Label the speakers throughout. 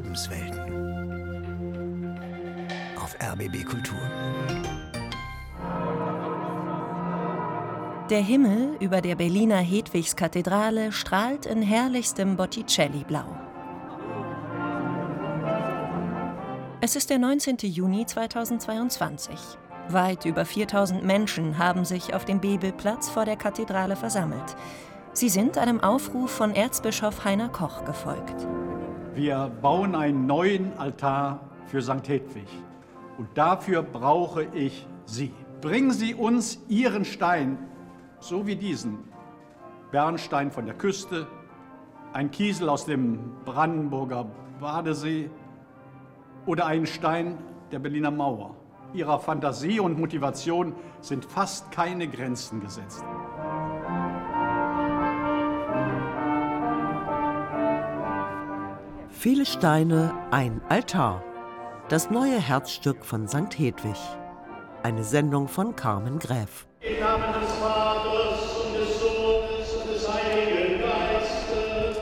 Speaker 1: Lebenswelten. Auf RBB Kultur.
Speaker 2: Der Himmel über der Berliner Hedwigskathedrale strahlt in herrlichstem Botticelli-Blau. Es ist der 19. Juni 2022. Weit über 4000 Menschen haben sich auf dem Bebelplatz vor der Kathedrale versammelt. Sie sind einem Aufruf von Erzbischof Heiner Koch gefolgt.
Speaker 3: Wir bauen einen neuen Altar für St. Hedwig. Und dafür brauche ich Sie. Bringen Sie uns Ihren Stein, so wie diesen. Bernstein von der Küste, ein Kiesel aus dem Brandenburger Badesee oder einen Stein der Berliner Mauer. Ihrer Fantasie und Motivation sind fast keine Grenzen gesetzt.
Speaker 4: Viele Steine, ein Altar. Das neue Herzstück von St. Hedwig. Eine Sendung von Carmen Gräf.
Speaker 5: Im Namen des Vaters und des Sohnes und des Heiligen Geistes.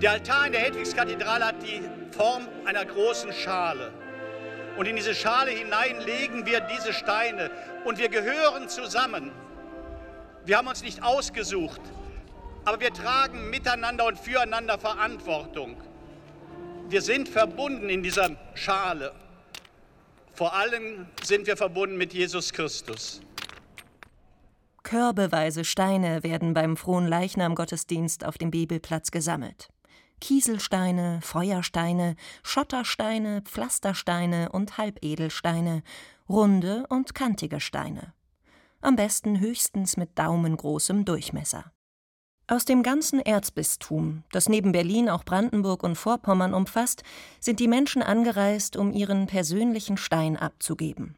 Speaker 6: Der Altar in der Hedwigskathedrale hat die Form einer großen Schale. Und in diese Schale hinein legen wir diese Steine und wir gehören zusammen. Wir haben uns nicht ausgesucht, aber wir tragen miteinander und füreinander Verantwortung. Wir sind verbunden in dieser Schale. Vor allem sind wir verbunden mit Jesus Christus.
Speaker 2: Körbeweise Steine werden beim frohen Leichnam-Gottesdienst auf dem Bibelplatz gesammelt. Kieselsteine, Feuersteine, Schottersteine, Pflastersteine und Halbedelsteine, runde und kantige Steine. Am besten höchstens mit daumengroßem Durchmesser. Aus dem ganzen Erzbistum, das neben Berlin auch Brandenburg und Vorpommern umfasst, sind die Menschen angereist, um ihren persönlichen Stein abzugeben.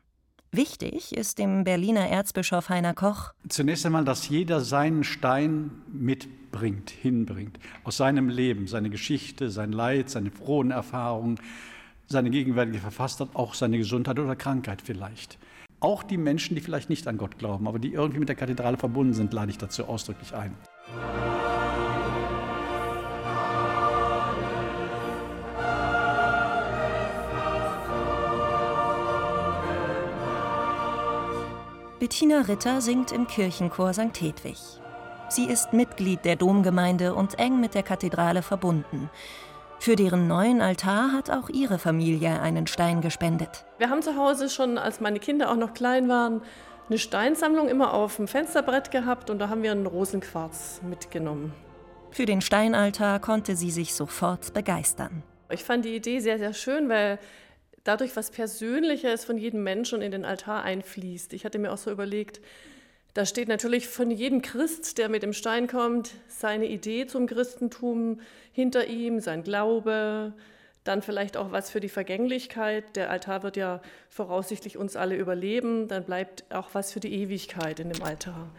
Speaker 2: Wichtig ist dem Berliner Erzbischof Heiner Koch,
Speaker 3: Zunächst einmal, dass jeder seinen Stein mitbringt, hinbringt. Aus seinem Leben, seine Geschichte, sein Leid, seine frohen Erfahrungen, seine gegenwärtige Verfasstheit, auch seine Gesundheit oder Krankheit vielleicht. Auch die Menschen, die vielleicht nicht an Gott glauben, aber die irgendwie mit der Kathedrale verbunden sind, lade ich dazu ausdrücklich ein.
Speaker 2: Bettina Ritter singt im Kirchenchor St. Hedwig. Sie ist Mitglied der Domgemeinde und eng mit der Kathedrale verbunden. Für deren neuen Altar hat auch ihre Familie einen Stein gespendet.
Speaker 7: Wir haben zu Hause schon, als meine Kinder auch noch klein waren, eine Steinsammlung immer auf dem Fensterbrett gehabt und da haben wir einen Rosenquarz mitgenommen.
Speaker 2: Für den Steinaltar konnte sie sich sofort begeistern.
Speaker 7: Ich fand die Idee sehr, sehr schön, weil dadurch was Persönliches von jedem Menschen in den Altar einfließt. Ich hatte mir auch so überlegt, da steht natürlich von jedem Christ, der mit dem Stein kommt, seine Idee zum Christentum hinter ihm, sein Glaube, dann vielleicht auch was für die Vergänglichkeit. Der Altar wird ja voraussichtlich uns alle überleben, dann bleibt auch was für die Ewigkeit in dem Altar.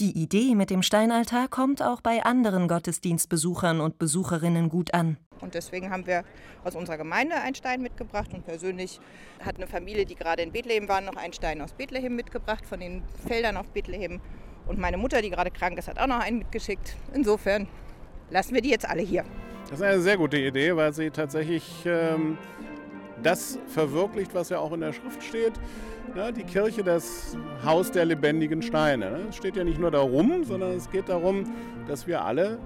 Speaker 2: Die Idee mit dem Steinaltar kommt auch bei anderen Gottesdienstbesuchern und Besucherinnen gut an.
Speaker 8: Und deswegen haben wir aus unserer Gemeinde einen Stein mitgebracht. Und persönlich hat eine Familie, die gerade in Bethlehem war, noch einen Stein aus Bethlehem mitgebracht, von den Feldern auf Bethlehem. Und meine Mutter, die gerade krank ist, hat auch noch einen mitgeschickt. Insofern lassen wir die jetzt alle hier.
Speaker 9: Das ist eine sehr gute Idee, weil sie tatsächlich ähm, das verwirklicht, was ja auch in der Schrift steht. Ja, die Kirche, das Haus der lebendigen Steine. ne? Es steht ja nicht nur darum, sondern es geht darum, dass wir alle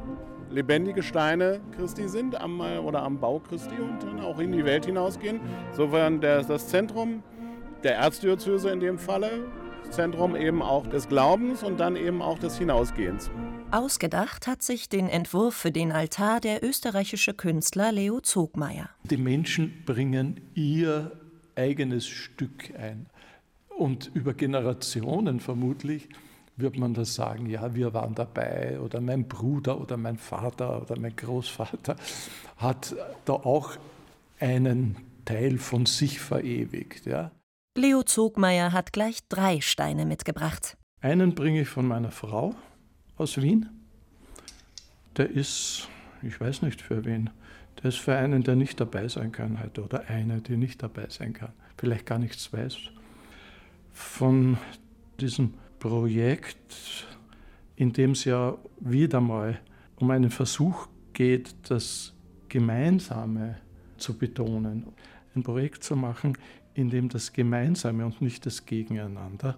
Speaker 9: lebendige Steine Christi sind am, oder am Bau Christi und dann auch in die Welt hinausgehen. Insofern der, das Zentrum der Erzdiözese in dem Falle, Zentrum eben auch des Glaubens und dann eben auch des Hinausgehens.
Speaker 2: Ausgedacht hat sich den Entwurf für den Altar der österreichische Künstler Leo Zogmeier.
Speaker 10: Die Menschen bringen ihr eigenes Stück ein. Und über Generationen vermutlich wird man das sagen, ja, wir waren dabei oder mein Bruder oder mein Vater oder mein Großvater hat da auch einen Teil von sich verewigt. Ja.
Speaker 2: Leo Zogmeier hat gleich drei Steine mitgebracht.
Speaker 10: Einen bringe ich von meiner Frau aus Wien. Der ist, ich weiß nicht für wen, der ist für einen, der nicht dabei sein kann heute oder eine, die nicht dabei sein kann, vielleicht gar nichts weiß. Von diesem Projekt, in dem es ja wieder mal um einen Versuch geht, das Gemeinsame zu betonen. Ein Projekt zu machen, in dem das Gemeinsame und nicht das Gegeneinander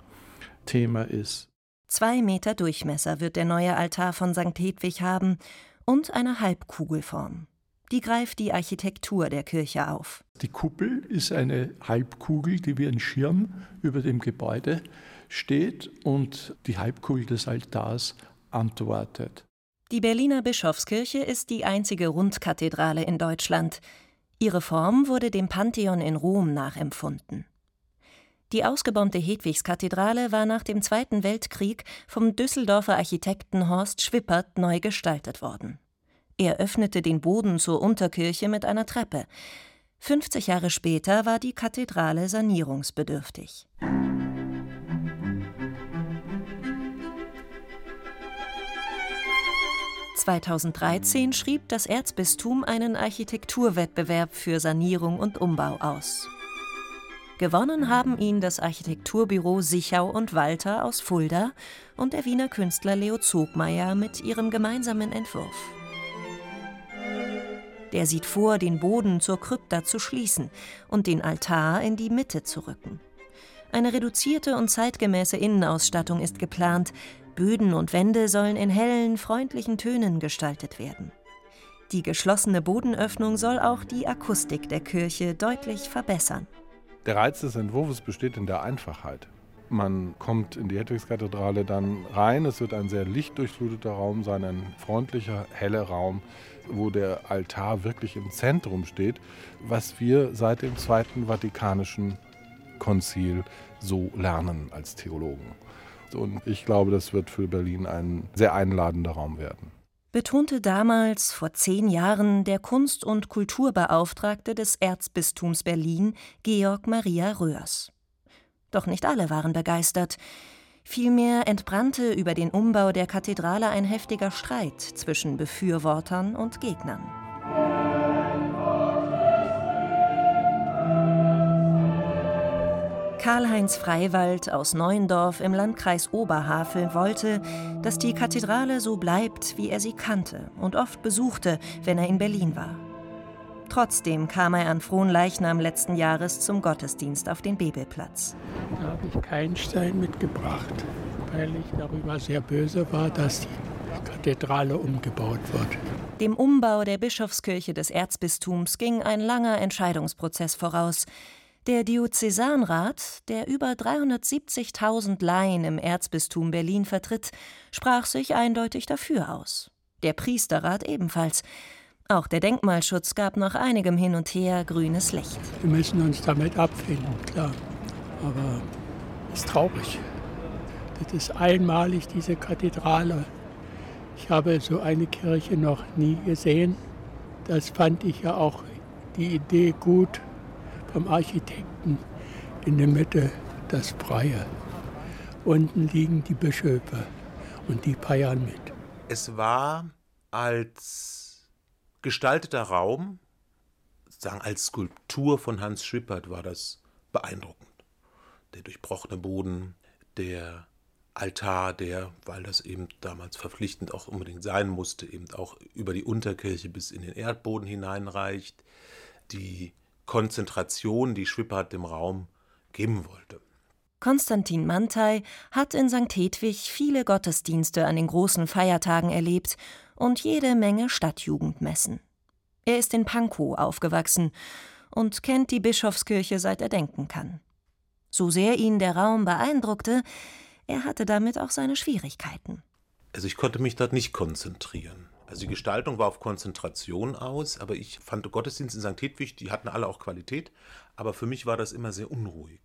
Speaker 10: Thema ist.
Speaker 2: Zwei Meter Durchmesser wird der neue Altar von St. Hedwig haben und eine Halbkugelform. Die greift die Architektur der Kirche auf.
Speaker 10: Die Kuppel ist eine Halbkugel, die wie ein Schirm über dem Gebäude steht und die Halbkugel des Altars antwortet.
Speaker 2: Die Berliner Bischofskirche ist die einzige Rundkathedrale in Deutschland. Ihre Form wurde dem Pantheon in Rom nachempfunden. Die ausgebombte Hedwigskathedrale war nach dem Zweiten Weltkrieg vom Düsseldorfer Architekten Horst Schwippert neu gestaltet worden. Er öffnete den Boden zur Unterkirche mit einer Treppe. 50 Jahre später war die Kathedrale sanierungsbedürftig. 2013 schrieb das Erzbistum einen Architekturwettbewerb für Sanierung und Umbau aus. Gewonnen haben ihn das Architekturbüro Sichau und Walter aus Fulda und der Wiener Künstler Leo Zogmeier mit ihrem gemeinsamen Entwurf. Der sieht vor, den Boden zur Krypta zu schließen und den Altar in die Mitte zu rücken. Eine reduzierte und zeitgemäße Innenausstattung ist geplant, Böden und Wände sollen in hellen, freundlichen Tönen gestaltet werden. Die geschlossene Bodenöffnung soll auch die Akustik der Kirche deutlich verbessern.
Speaker 11: Der Reiz des Entwurfs besteht in der Einfachheit. Man kommt in die Hedwigskathedrale dann rein. Es wird ein sehr lichtdurchfluteter Raum sein, ein freundlicher, heller Raum, wo der Altar wirklich im Zentrum steht, was wir seit dem Zweiten Vatikanischen Konzil so lernen als Theologen. Und ich glaube, das wird für Berlin ein sehr einladender Raum werden.
Speaker 2: Betonte damals, vor zehn Jahren, der Kunst- und Kulturbeauftragte des Erzbistums Berlin, Georg Maria Röhrs. Doch nicht alle waren begeistert. Vielmehr entbrannte über den Umbau der Kathedrale ein heftiger Streit zwischen Befürwortern und Gegnern. Karl-Heinz Freiwald aus Neuendorf im Landkreis Oberhavel wollte, dass die Kathedrale so bleibt, wie er sie kannte und oft besuchte, wenn er in Berlin war. Trotzdem kam er an Fronleichnam letzten Jahres zum Gottesdienst auf den Bebelplatz.
Speaker 12: Da habe ich keinen Stein mitgebracht, weil ich darüber sehr böse war, dass die Kathedrale umgebaut wird.
Speaker 2: Dem Umbau der Bischofskirche des Erzbistums ging ein langer Entscheidungsprozess voraus. Der Diözesanrat, der über 370.000 Laien im Erzbistum Berlin vertritt, sprach sich eindeutig dafür aus. Der Priesterrat ebenfalls. Auch der Denkmalschutz gab nach einigem Hin und Her grünes Licht.
Speaker 12: Wir müssen uns damit abfinden, klar. Aber es ist traurig. Das ist einmalig, diese Kathedrale. Ich habe so eine Kirche noch nie gesehen. Das fand ich ja auch die Idee gut vom Architekten. In der Mitte das Freie. Unten liegen die Bischöfe und die feiern mit.
Speaker 13: Es war als gestalteter Raum, sagen als Skulptur von Hans Schwippert, war das beeindruckend. Der durchbrochene Boden, der Altar, der, weil das eben damals verpflichtend auch unbedingt sein musste, eben auch über die Unterkirche bis in den Erdboden hineinreicht, die Konzentration, die Schwippert dem Raum geben wollte.
Speaker 2: Konstantin Mantei hat in St. Hedwig viele Gottesdienste an den großen Feiertagen erlebt und jede Menge Stadtjugendmessen. Er ist in Pankow aufgewachsen und kennt die Bischofskirche seit er denken kann. So sehr ihn der Raum beeindruckte, er hatte damit auch seine Schwierigkeiten.
Speaker 13: Also ich konnte mich dort nicht konzentrieren. Also die Gestaltung war auf Konzentration aus, aber ich fand Gottesdienst in St. Hedwig, die hatten alle auch Qualität, aber für mich war das immer sehr unruhig.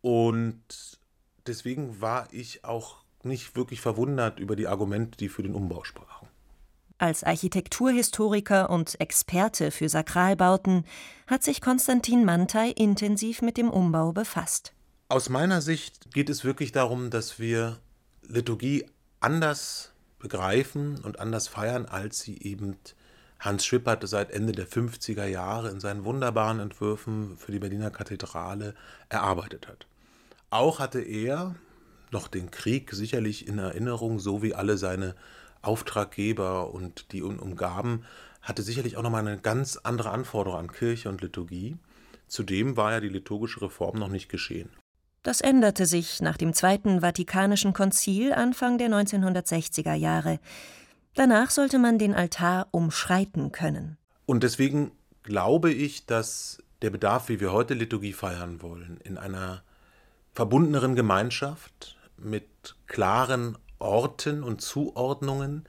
Speaker 13: Und deswegen war ich auch nicht wirklich verwundert über die Argumente, die für den Umbau sprachen.
Speaker 2: Als Architekturhistoriker und Experte für Sakralbauten hat sich Konstantin Mantei intensiv mit dem Umbau befasst.
Speaker 13: Aus meiner Sicht geht es wirklich darum, dass wir Liturgie anders begreifen und anders feiern, als sie eben Hans Schwippert seit Ende der 50er Jahre in seinen wunderbaren Entwürfen für die Berliner Kathedrale erarbeitet hat. Auch hatte er noch den Krieg sicherlich in Erinnerung, so wie alle seine Auftraggeber und die ihn umgaben, hatte sicherlich auch nochmal eine ganz andere Anforderung an Kirche und Liturgie. Zudem war ja die liturgische Reform noch nicht geschehen.
Speaker 2: Das änderte sich nach dem Zweiten Vatikanischen Konzil Anfang der 1960er Jahre. Danach sollte man den Altar umschreiten können.
Speaker 13: Und deswegen glaube ich, dass der Bedarf, wie wir heute Liturgie feiern wollen, in einer verbundeneren Gemeinschaft mit klaren Orten und Zuordnungen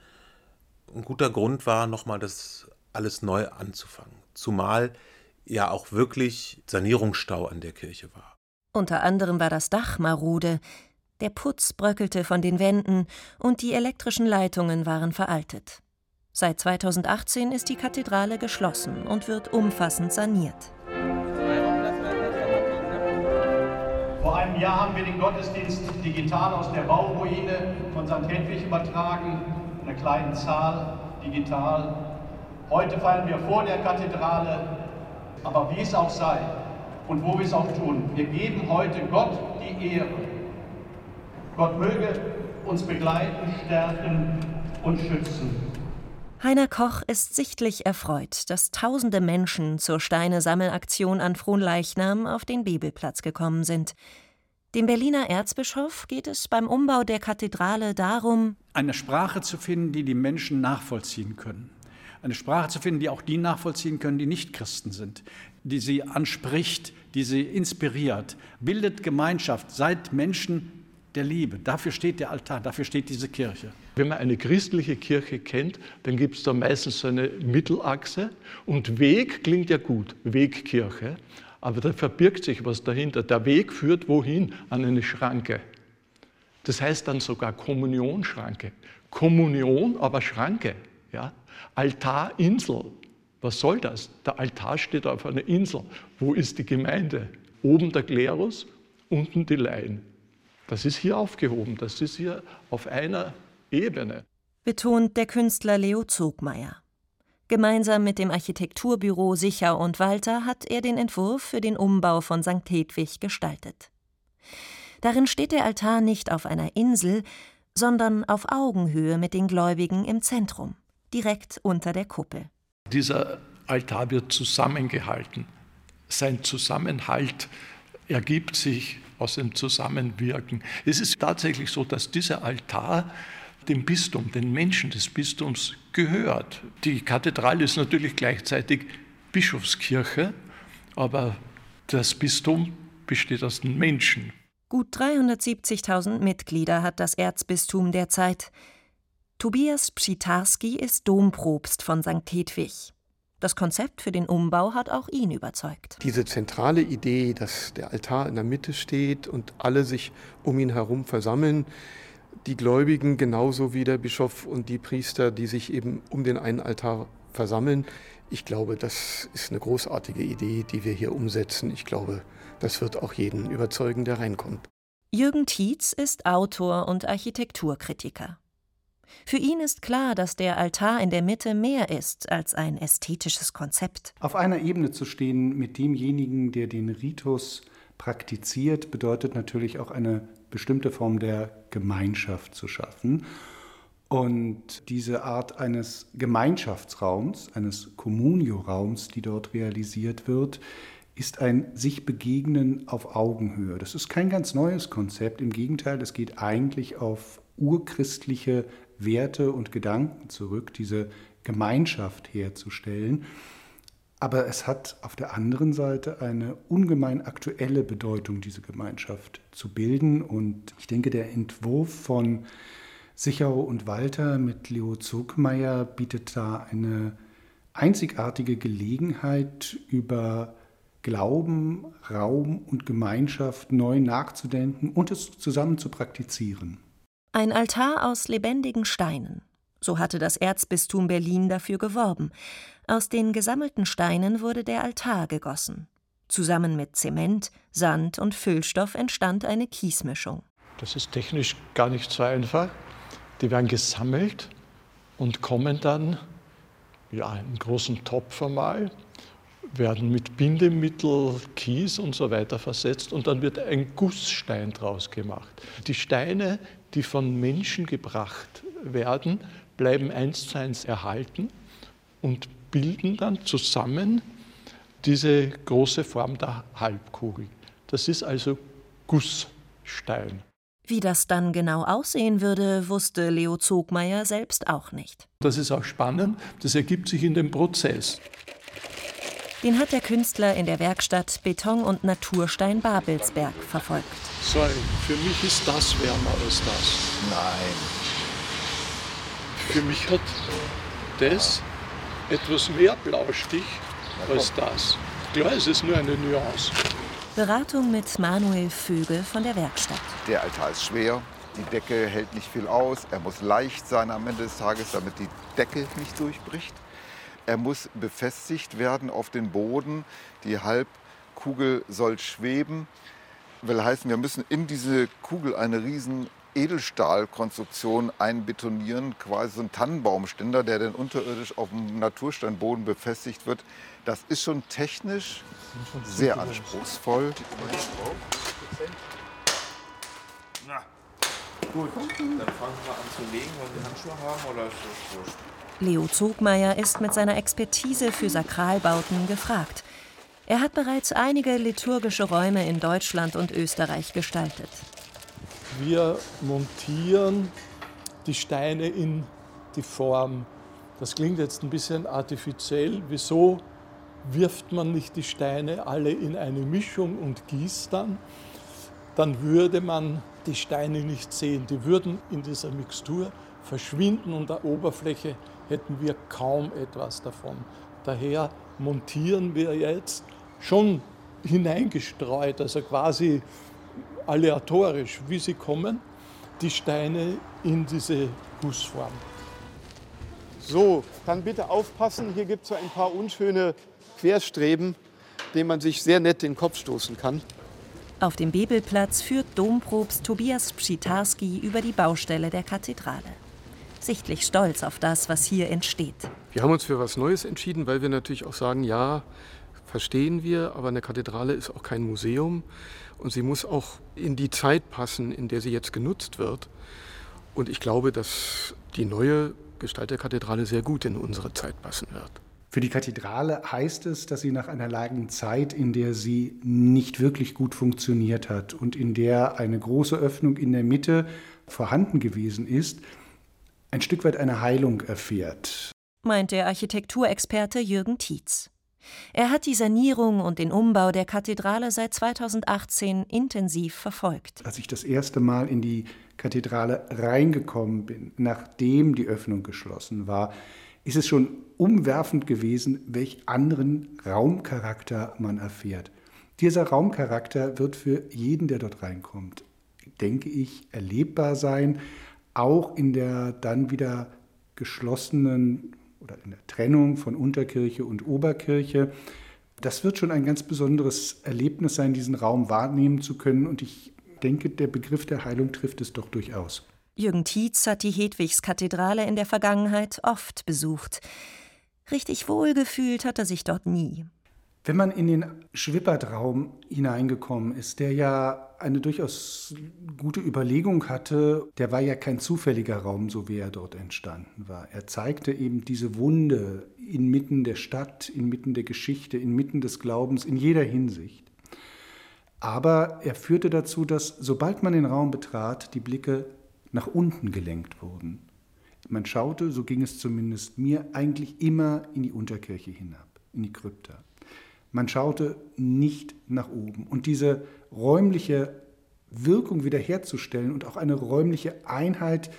Speaker 13: ein guter Grund war, nochmal das alles neu anzufangen. Zumal ja auch wirklich Sanierungsstau an der Kirche war.
Speaker 2: Unter anderem war das Dach marode, der Putz bröckelte von den Wänden und die elektrischen Leitungen waren veraltet. Seit 2018 ist die Kathedrale geschlossen und wird umfassend saniert.
Speaker 3: Vor einem Jahr haben wir den Gottesdienst digital aus der Bauruine von St. Hedwig übertragen, in einer kleinen Zahl, digital. Heute feiern wir vor der Kathedrale, aber wie es auch sei und wo wir es auch tun, wir geben heute Gott die Ehre. Gott möge uns begleiten, stärken und schützen.
Speaker 2: Heiner Koch ist sichtlich erfreut, dass tausende Menschen zur Steine-Sammelaktion an Fronleichnam auf den Bibelplatz gekommen sind. Dem Berliner Erzbischof geht es beim Umbau der Kathedrale darum,
Speaker 3: eine Sprache zu finden, die die Menschen nachvollziehen können. Eine Sprache zu finden, die auch die nachvollziehen können, die nicht Christen sind, die sie anspricht, die sie inspiriert, bildet Gemeinschaft, seid Menschen der Liebe. Dafür steht der Altar, dafür steht diese Kirche.
Speaker 10: Wenn man eine christliche Kirche kennt, dann gibt es da meistens so eine Mittelachse und Weg klingt ja gut, Wegkirche, aber da verbirgt sich was dahinter. Der Weg führt wohin? An eine Schranke. Das heißt dann sogar Kommunionschranke. Kommunion, aber Schranke. Ja? Altarinsel. Was soll das? Der Altar steht auf einer Insel. Wo ist die Gemeinde? Oben der Klerus, unten die Laien. Das ist hier aufgehoben, das ist hier auf einer Ebene.
Speaker 2: Betont der Künstler Leo Zogmeier. Gemeinsam mit dem Architekturbüro Sicher und Walter hat er den Entwurf für den Umbau von St. Hedwig gestaltet. Darin steht der Altar nicht auf einer Insel, sondern auf Augenhöhe mit den Gläubigen im Zentrum, direkt unter der Kuppel.
Speaker 10: Dieser Altar wird zusammengehalten. Sein Zusammenhalt ergibt sich aus dem Zusammenwirken. Es ist tatsächlich so, dass dieser Altar dem Bistum, den Menschen des Bistums gehört. Die Kathedrale ist natürlich gleichzeitig Bischofskirche, aber das Bistum besteht aus den Menschen.
Speaker 2: Gut 370.000 Mitglieder hat das Erzbistum derzeit. Tobias Pschitarski ist Domprobst von St. Hedwig. Das Konzept für den Umbau hat auch ihn überzeugt.
Speaker 14: Diese zentrale Idee, dass der Altar in der Mitte steht und alle sich um ihn herum versammeln, die Gläubigen genauso wie der Bischof und die Priester, die sich eben um den einen Altar versammeln. Ich glaube, das ist eine großartige Idee, die wir hier umsetzen. Ich glaube, das wird auch jeden überzeugen, der reinkommt.
Speaker 2: Jürgen Tietz ist Autor und Architekturkritiker. Für ihn ist klar, dass der Altar in der Mitte mehr ist als ein ästhetisches Konzept.
Speaker 15: Auf einer Ebene zu stehen mit demjenigen, der den Ritus praktiziert, bedeutet natürlich auch eine bestimmte Form der Gemeinschaft zu schaffen. Und diese Art eines Gemeinschaftsraums, eines Communio-Raums, die dort realisiert wird, ist ein sich begegnen auf Augenhöhe. Das ist kein ganz neues Konzept. Im Gegenteil, es geht eigentlich auf urchristliche Werte und Gedanken zurück, diese Gemeinschaft herzustellen. Aber es hat auf der anderen Seite eine ungemein aktuelle Bedeutung, diese Gemeinschaft zu bilden. Und ich denke, der Entwurf von Sichau und Walter mit Leo Zogmeier bietet da eine einzigartige Gelegenheit, über Glauben, Raum und Gemeinschaft neu nachzudenken und es zusammen zu praktizieren.
Speaker 2: Ein Altar aus lebendigen Steinen. So hatte das Erzbistum Berlin dafür geworben. Aus den gesammelten Steinen wurde der Altar gegossen. Zusammen mit Zement, Sand und Füllstoff entstand eine Kiesmischung.
Speaker 10: Das ist technisch gar nicht so einfach. Die werden gesammelt und kommen dann ja, in einen großen Topf einmal werden mit Bindemittel, Kies und so weiter versetzt und dann wird ein Gussstein draus gemacht. Die Steine, die von Menschen gebracht werden, bleiben eins zu eins erhalten und bilden dann zusammen diese große Form der Halbkugel. Das ist also Gussstein.
Speaker 2: Wie das dann genau aussehen würde, wusste Leo Zogmeier selbst auch nicht.
Speaker 10: Das ist auch spannend, das ergibt sich in dem Prozess.
Speaker 2: Den hat der Künstler in der Werkstatt Beton und Naturstein Babelsberg verfolgt.
Speaker 10: Sorry, für mich ist das wärmer als das.
Speaker 16: Nein.
Speaker 10: Für mich hat das etwas mehr Blaustich als das. Klar, es ist nur eine Nuance.
Speaker 2: Beratung mit Manuel Vögel von der Werkstatt.
Speaker 16: Der Altar ist schwer, die Decke hält nicht viel aus, er muss leicht sein am Ende des Tages, damit die Decke nicht durchbricht. Er muss befestigt werden auf den Boden, die Halbkugel soll schweben. Will heißen, wir müssen in diese Kugel eine riesen Edelstahlkonstruktion einbetonieren, quasi so ein Tannenbaumständer, der dann unterirdisch auf dem Natursteinboden befestigt wird. Das ist schon technisch sehr anspruchsvoll.
Speaker 13: Gut, dann fangen wir an zu legen, weil wir Handschuhe haben oder ist das wurscht?
Speaker 2: Leo Zogmeier ist mit seiner Expertise für Sakralbauten gefragt. Er hat bereits einige liturgische Räume in Deutschland und Österreich gestaltet.
Speaker 10: Wir montieren die Steine in die Form. Das klingt jetzt ein bisschen artifiziell. Wieso wirft man nicht die Steine alle in eine Mischung und gießt dann? Dann würde man die Steine nicht sehen. Die würden in dieser Mixtur verschwinden und der Oberfläche hätten wir kaum etwas davon. Daher montieren wir jetzt schon hineingestreut, also quasi aleatorisch, wie sie kommen, die Steine in diese Gussform.
Speaker 14: So, dann bitte aufpassen, hier gibt es so ein paar unschöne Querstreben, denen man sich sehr nett den Kopf stoßen kann.
Speaker 2: Auf dem Bebelplatz führt Domprobst Tobias Pschitarski über die Baustelle der Kathedrale. Sichtlich stolz auf das, was hier entsteht.
Speaker 14: Wir haben uns für was Neues entschieden, weil wir natürlich auch sagen, ja, verstehen wir, aber eine Kathedrale ist auch kein Museum und sie muss auch in die Zeit passen, in der sie jetzt genutzt wird. Und ich glaube, dass die neue Gestalt der Kathedrale sehr gut in unsere Zeit passen wird.
Speaker 15: Für die Kathedrale heißt es, dass sie nach einer langen Zeit, in der sie nicht wirklich gut funktioniert hat und in der eine große Öffnung in der Mitte vorhanden gewesen ist, ein Stück weit eine Heilung erfährt.
Speaker 2: Meint der Architekturexperte Jürgen Tietz. Er hat die Sanierung und den Umbau der Kathedrale seit 2018 intensiv verfolgt.
Speaker 15: Als ich das erste Mal in die Kathedrale reingekommen bin, nachdem die Öffnung geschlossen war, ist es schon umwerfend gewesen, welch anderen Raumcharakter man erfährt. Dieser Raumcharakter wird für jeden, der dort reinkommt, denke ich, erlebbar sein, auch in der dann wieder geschlossenen oder in der Trennung von Unterkirche und Oberkirche. Das wird schon ein ganz besonderes Erlebnis sein, diesen Raum wahrnehmen zu können. Und ich denke, der Begriff der Heilung trifft es doch durchaus.
Speaker 2: Jürgen Tietz hat die Hedwigskathedrale in der Vergangenheit oft besucht. Richtig wohlgefühlt hat er sich dort nie.
Speaker 15: Wenn man in den Schwippertraum hineingekommen ist, der ja eine durchaus gute Überlegung hatte, der war ja kein zufälliger Raum, so wie er dort entstanden war. Er zeigte eben diese Wunde inmitten der Stadt, inmitten der Geschichte, inmitten des Glaubens, in jeder Hinsicht. Aber er führte dazu, dass sobald man den Raum betrat, die Blicke nach unten gelenkt wurden. Man schaute, so ging es zumindest mir, eigentlich immer in die Unterkirche hinab, in die Krypta. Man schaute nicht nach oben. Und diese räumliche Wirkung wiederherzustellen und auch eine räumliche Einheit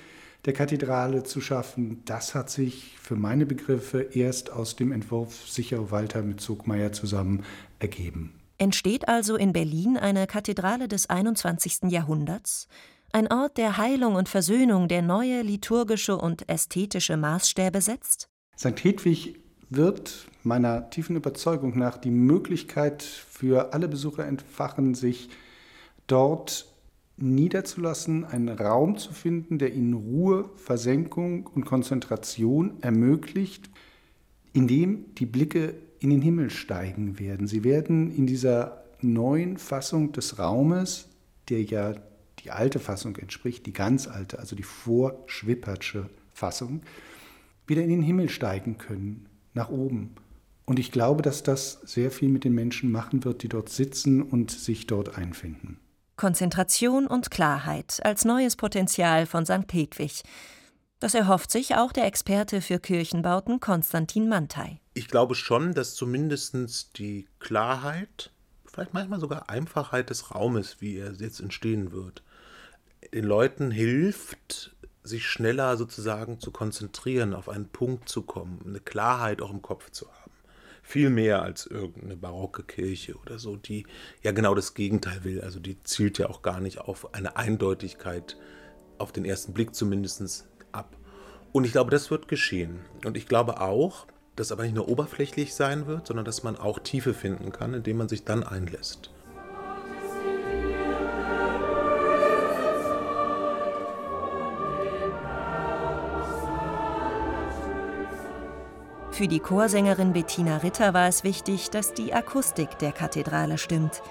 Speaker 15: der Kathedrale zu schaffen, das hat sich für meine Begriffe erst aus dem Entwurf Sicher Walter mit Zogmeier zusammen ergeben.
Speaker 2: Entsteht also in Berlin eine Kathedrale des 21. Jahrhunderts? Ein Ort der Heilung und Versöhnung, der neue liturgische und ästhetische Maßstäbe setzt?
Speaker 15: St. Hedwig wird meiner tiefen Überzeugung nach die Möglichkeit für alle Besucher entfachen, sich dort niederzulassen, einen Raum zu finden, der ihnen Ruhe, Versenkung und Konzentration ermöglicht, in dem die Blicke in den Himmel steigen werden. Sie werden in dieser neuen Fassung des Raumes, der ja die alte Fassung entspricht, die ganz alte, also die vorschwippertsche Fassung, wieder in den Himmel steigen können, nach oben. Und ich glaube, dass das sehr viel mit den Menschen machen wird, die dort sitzen und sich dort einfinden.
Speaker 2: Konzentration und Klarheit als neues Potenzial von St. Hedwig. Das erhofft sich auch der Experte für Kirchenbauten Konstantin Mantei.
Speaker 13: Ich glaube schon, dass zumindest die Klarheit, vielleicht manchmal sogar Einfachheit des Raumes, wie er jetzt entstehen wird, den Leuten hilft, sich schneller sozusagen zu konzentrieren, auf einen Punkt zu kommen, eine Klarheit auch im Kopf zu haben. Viel mehr als irgendeine barocke Kirche oder so, die ja genau das Gegenteil will. Also die zielt ja auch gar nicht auf eine Eindeutigkeit, auf den ersten Blick zumindest ab. Und ich glaube, das wird geschehen. Und ich glaube auch, dass aber nicht nur oberflächlich sein wird, sondern dass man auch Tiefe finden kann, indem man sich dann einlässt.
Speaker 2: Für die Chorsängerin Bettina Ritter war es wichtig, dass die Akustik der Kathedrale stimmt.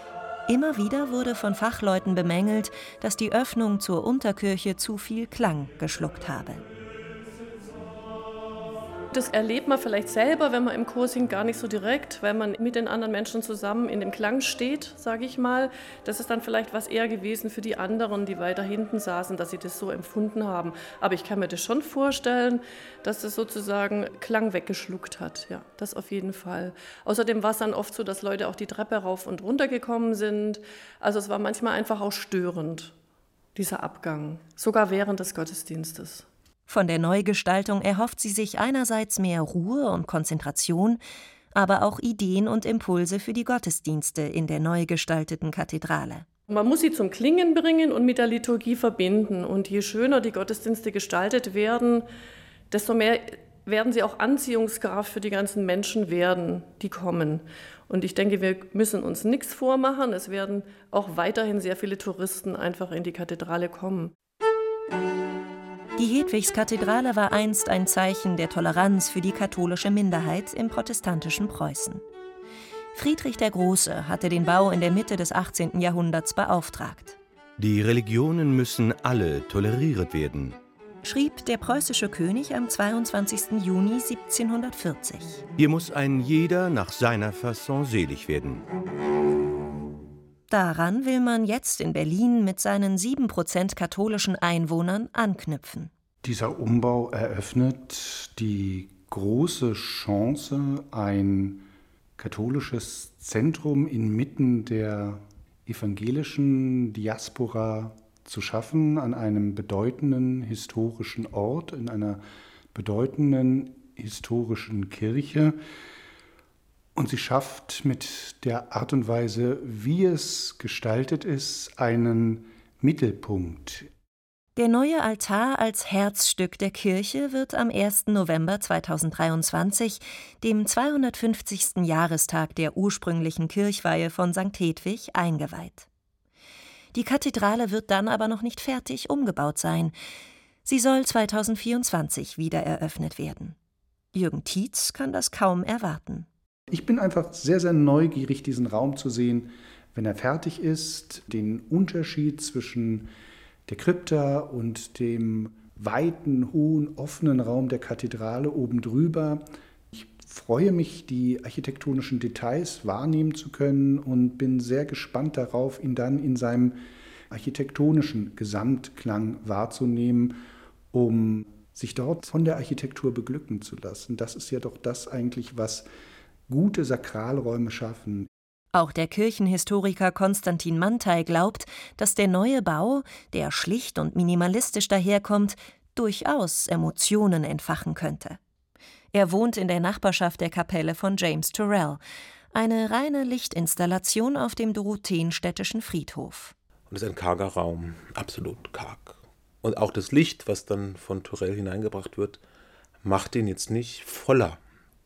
Speaker 2: Immer wieder wurde von Fachleuten bemängelt, dass die Öffnung zur Unterkirche zu viel Klang geschluckt habe.
Speaker 7: Das erlebt man vielleicht selber, wenn man im Chor singt, gar nicht so direkt, weil man mit den anderen Menschen zusammen in dem Klang steht, sage ich mal. Das ist dann vielleicht was eher gewesen für die anderen, die weiter hinten saßen, dass sie das so empfunden haben. Aber ich kann mir das schon vorstellen, dass es sozusagen Klang weggeschluckt hat. Ja, das auf jeden Fall. Außerdem war es dann oft so, dass Leute auch die Treppe rauf und runter gekommen sind. Also es war manchmal einfach auch störend, dieser Abgang, sogar während des Gottesdienstes.
Speaker 2: Von der Neugestaltung erhofft sie sich einerseits mehr Ruhe und Konzentration, aber auch Ideen und Impulse für die Gottesdienste in der neu gestalteten Kathedrale.
Speaker 7: Man muss sie zum Klingen bringen und mit der Liturgie verbinden. Und je schöner die Gottesdienste gestaltet werden, desto mehr werden sie auch Anziehungskraft für die ganzen Menschen werden, die kommen. Und ich denke, wir müssen uns nichts vormachen. Es werden auch weiterhin sehr viele Touristen einfach in die Kathedrale kommen.
Speaker 2: Die Hedwigskathedrale war einst ein Zeichen der Toleranz für die katholische Minderheit im protestantischen Preußen. Friedrich der Große hatte den Bau in der Mitte des 18. Jahrhunderts beauftragt.
Speaker 17: Die Religionen müssen alle toleriert werden,
Speaker 2: schrieb der preußische König am 22. Juni 1740.
Speaker 17: Hier muss ein jeder nach seiner Fasson selig werden.
Speaker 2: Daran will man jetzt in Berlin mit seinen 7% katholischen Einwohnern anknüpfen.
Speaker 15: Dieser Umbau eröffnet die große Chance, ein katholisches Zentrum inmitten der evangelischen Diaspora zu schaffen, an einem bedeutenden historischen Ort, in einer bedeutenden historischen Kirche, und sie schafft mit der Art und Weise, wie es gestaltet ist, einen Mittelpunkt.
Speaker 2: Der neue Altar als Herzstück der Kirche wird am 1. November 2023, dem 250. Jahrestag der ursprünglichen Kirchweihe von St. Hedwig, eingeweiht. Die Kathedrale wird dann aber noch nicht fertig umgebaut sein. Sie soll 2024 wieder eröffnet werden. Jürgen Tietz kann das kaum erwarten.
Speaker 15: Ich bin einfach sehr, sehr neugierig, diesen Raum zu sehen, wenn er fertig ist, den Unterschied zwischen der Krypta und dem weiten, hohen, offenen Raum der Kathedrale oben drüber. Ich freue mich, die architektonischen Details wahrnehmen zu können und bin sehr gespannt darauf, ihn dann in seinem architektonischen Gesamtklang wahrzunehmen, um sich dort von der Architektur beglücken zu lassen. Das ist ja doch das eigentlich, was gute Sakralräume schaffen.
Speaker 2: Auch der Kirchenhistoriker Konstantin Mantei glaubt, dass der neue Bau, der schlicht und minimalistisch daherkommt, durchaus Emotionen entfachen könnte. Er wohnt in der Nachbarschaft der Kapelle von James Turrell, eine reine Lichtinstallation auf dem Dorotheenstädtischen Friedhof.
Speaker 13: Und es ist ein karger Raum, absolut karg. Und auch das Licht, was dann von Turrell hineingebracht wird, macht ihn jetzt nicht voller.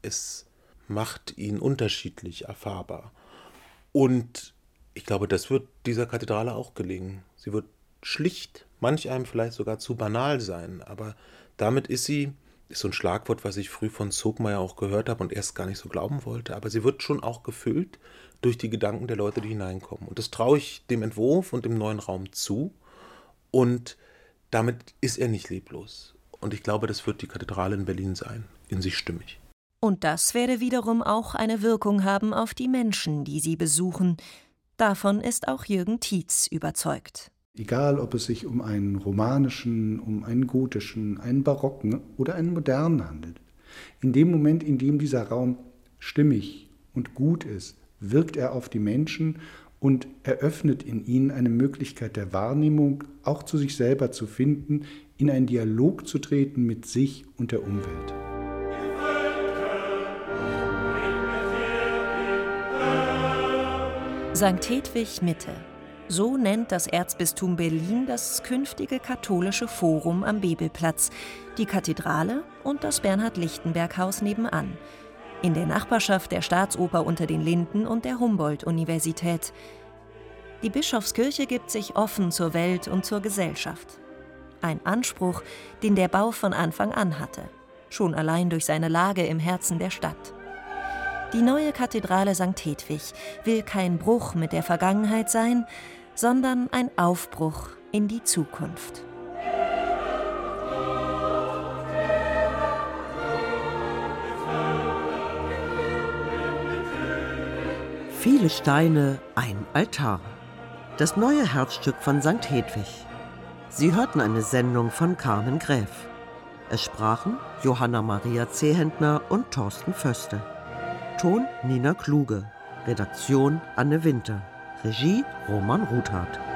Speaker 13: Es macht ihn unterschiedlich erfahrbar. Und ich glaube, das wird dieser Kathedrale auch gelingen. Sie wird schlicht, manch einem vielleicht sogar zu banal sein, aber damit ist sie ist so ein Schlagwort, was ich früh von Zogmeier auch gehört habe und erst gar nicht so glauben wollte. Aber sie wird schon auch gefüllt durch die Gedanken der Leute, die hineinkommen. Und das traue ich dem Entwurf und dem neuen Raum zu. Und damit ist er nicht leblos. Und ich glaube, das wird die Kathedrale in Berlin sein, in sich stimmig.
Speaker 2: Und das werde wiederum auch eine Wirkung haben auf die Menschen, die sie besuchen. Davon ist auch Jürgen Tietz überzeugt.
Speaker 15: Egal, ob es sich um einen romanischen, um einen gotischen, einen barocken oder einen modernen handelt. In dem Moment, in dem dieser Raum stimmig und gut ist, wirkt er auf die Menschen und eröffnet in ihnen eine Möglichkeit der Wahrnehmung, auch zu sich selber zu finden, in einen Dialog zu treten mit sich und der Umwelt.
Speaker 2: St. Hedwig Mitte so nennt das Erzbistum Berlin das künftige katholische Forum am Bebelplatz, die Kathedrale und das Bernhard-Lichtenberg-Haus nebenan. In der Nachbarschaft der Staatsoper unter den Linden und der Humboldt-Universität. Die Bischofskirche gibt sich offen zur Welt und zur Gesellschaft. Ein Anspruch, den der Bau von Anfang an hatte, schon allein durch seine Lage im Herzen der Stadt. Die neue Kathedrale St. Hedwig will kein Bruch mit der Vergangenheit sein, sondern ein Aufbruch in die Zukunft.
Speaker 4: Viele Steine, ein Altar. Das neue Herzstück von St. Hedwig. Sie hörten eine Sendung von Carmen Gräf. Es sprachen Johanna Maria Zehentner und Thorsten Föste. Ton Nina Kluge. Redaktion Anne Winter. Regie Roman Ruthardt.